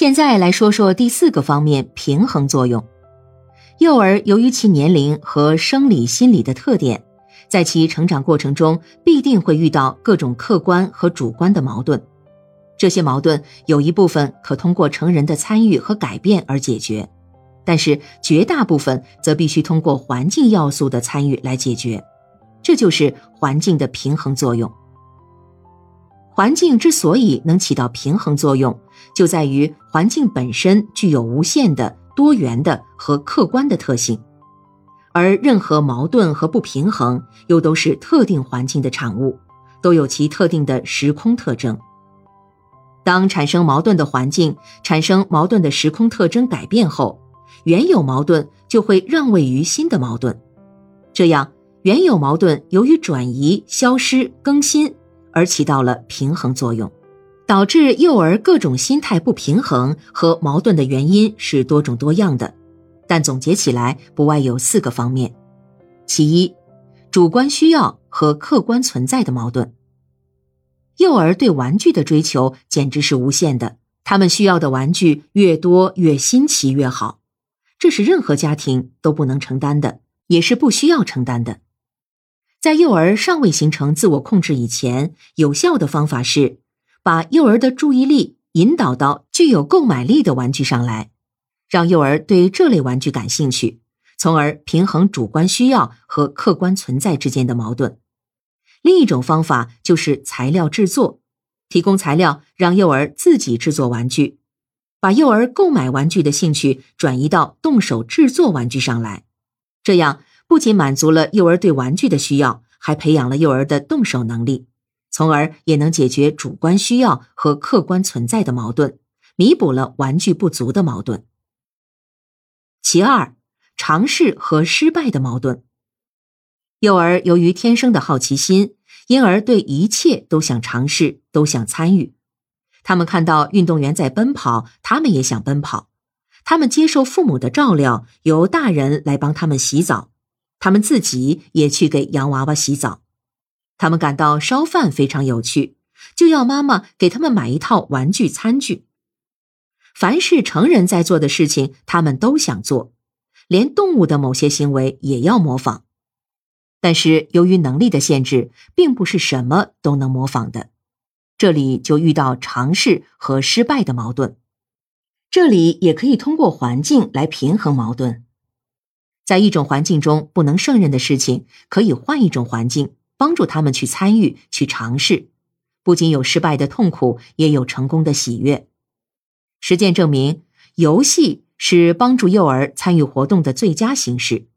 现在来说说第四个方面——平衡作用。幼儿由于其年龄和生理、心理的特点，在其成长过程中必定会遇到各种客观和主观的矛盾。这些矛盾有一部分可通过成人的参与和改变而解决，但是绝大部分则必须通过环境要素的参与来解决。这就是环境的平衡作用。环境之所以能起到平衡作用，就在于环境本身具有无限的。多元的和客观的特性，而任何矛盾和不平衡又都是特定环境的产物，都有其特定的时空特征。当产生矛盾的环境产生矛盾的时空特征改变后，原有矛盾就会让位于新的矛盾，这样原有矛盾由于转移、消失、更新而起到了平衡作用。导致幼儿各种心态不平衡和矛盾的原因是多种多样的，但总结起来不外有四个方面：其一，主观需要和客观存在的矛盾。幼儿对玩具的追求简直是无限的，他们需要的玩具越多越新奇越好，这是任何家庭都不能承担的，也是不需要承担的。在幼儿尚未形成自我控制以前，有效的方法是。把幼儿的注意力引导到具有购买力的玩具上来，让幼儿对这类玩具感兴趣，从而平衡主观需要和客观存在之间的矛盾。另一种方法就是材料制作，提供材料让幼儿自己制作玩具，把幼儿购买玩具的兴趣转移到动手制作玩具上来。这样不仅满足了幼儿对玩具的需要，还培养了幼儿的动手能力。从而也能解决主观需要和客观存在的矛盾，弥补了玩具不足的矛盾。其二，尝试和失败的矛盾。幼儿由于天生的好奇心，因而对一切都想尝试，都想参与。他们看到运动员在奔跑，他们也想奔跑。他们接受父母的照料，由大人来帮他们洗澡，他们自己也去给洋娃娃洗澡。他们感到烧饭非常有趣，就要妈妈给他们买一套玩具餐具。凡是成人在做的事情，他们都想做，连动物的某些行为也要模仿。但是由于能力的限制，并不是什么都能模仿的。这里就遇到尝试和失败的矛盾。这里也可以通过环境来平衡矛盾。在一种环境中不能胜任的事情，可以换一种环境。帮助他们去参与、去尝试，不仅有失败的痛苦，也有成功的喜悦。实践证明，游戏是帮助幼儿参与活动的最佳形式。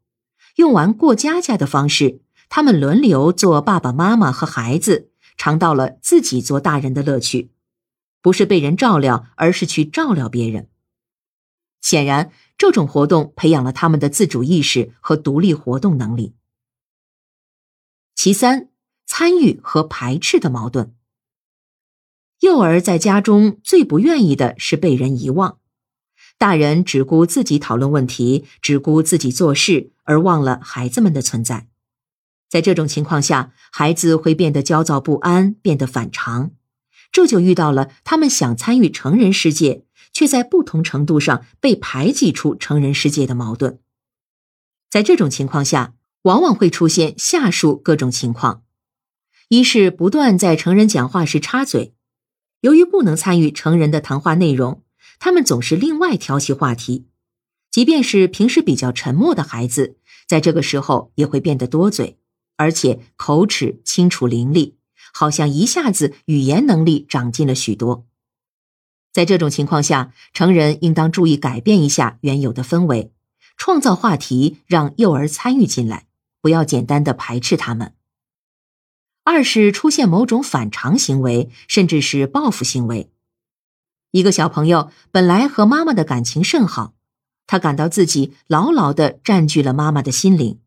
用完过家家的方式，他们轮流做爸爸妈妈和孩子，尝到了自己做大人的乐趣，不是被人照料，而是去照料别人。显然，这种活动培养了他们的自主意识和独立活动能力。其三，参与和排斥的矛盾。幼儿在家中最不愿意的是被人遗忘，大人只顾自己讨论问题，只顾自己做事，而忘了孩子们的存在。在这种情况下，孩子会变得焦躁不安，变得反常，这就遇到了他们想参与成人世界，却在不同程度上被排挤出成人世界的矛盾。在这种情况下。往往会出现下述各种情况：一是不断在成人讲话时插嘴，由于不能参与成人的谈话内容，他们总是另外挑起话题。即便是平时比较沉默的孩子，在这个时候也会变得多嘴，而且口齿清楚伶俐，好像一下子语言能力长进了许多。在这种情况下，成人应当注意改变一下原有的氛围，创造话题，让幼儿参与进来。不要简单的排斥他们。二是出现某种反常行为，甚至是报复行为。一个小朋友本来和妈妈的感情甚好，他感到自己牢牢的占据了妈妈的心灵。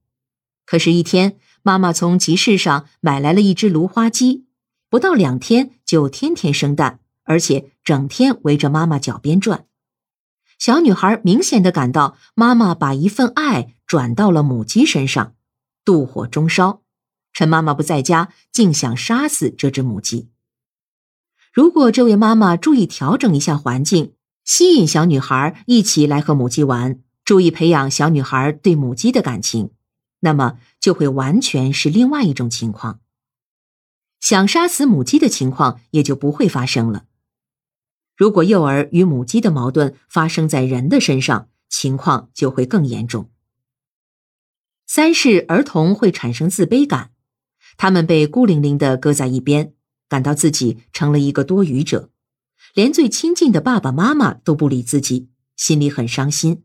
可是，一天妈妈从集市上买来了一只芦花鸡，不到两天就天天生蛋，而且整天围着妈妈脚边转。小女孩明显的感到妈妈把一份爱转到了母鸡身上。妒火中烧，趁妈妈不在家，竟想杀死这只母鸡。如果这位妈妈注意调整一下环境，吸引小女孩一起来和母鸡玩，注意培养小女孩对母鸡的感情，那么就会完全是另外一种情况。想杀死母鸡的情况也就不会发生了。如果幼儿与母鸡的矛盾发生在人的身上，情况就会更严重。三是儿童会产生自卑感，他们被孤零零的搁在一边，感到自己成了一个多余者，连最亲近的爸爸妈妈都不理自己，心里很伤心。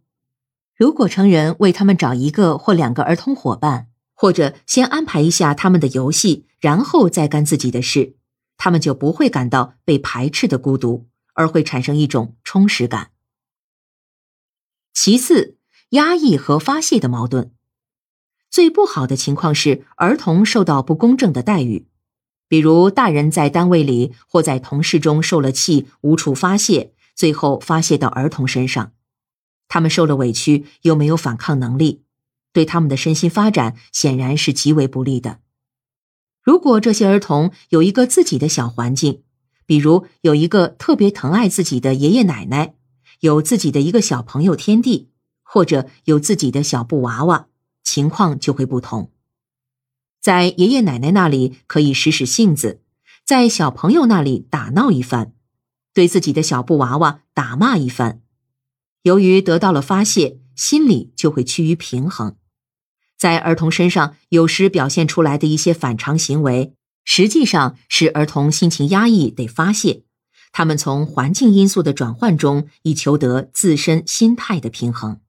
如果成人为他们找一个或两个儿童伙伴，或者先安排一下他们的游戏，然后再干自己的事，他们就不会感到被排斥的孤独，而会产生一种充实感。其次，压抑和发泄的矛盾。最不好的情况是儿童受到不公正的待遇，比如大人在单位里或在同事中受了气无处发泄，最后发泄到儿童身上，他们受了委屈又没有反抗能力，对他们的身心发展显然是极为不利的。如果这些儿童有一个自己的小环境，比如有一个特别疼爱自己的爷爷奶奶，有自己的一个小朋友天地，或者有自己的小布娃娃。情况就会不同，在爷爷奶奶那里可以使使性子，在小朋友那里打闹一番，对自己的小布娃娃打骂一番。由于得到了发泄，心里就会趋于平衡。在儿童身上有时表现出来的一些反常行为，实际上是儿童心情压抑得发泄，他们从环境因素的转换中以求得自身心态的平衡。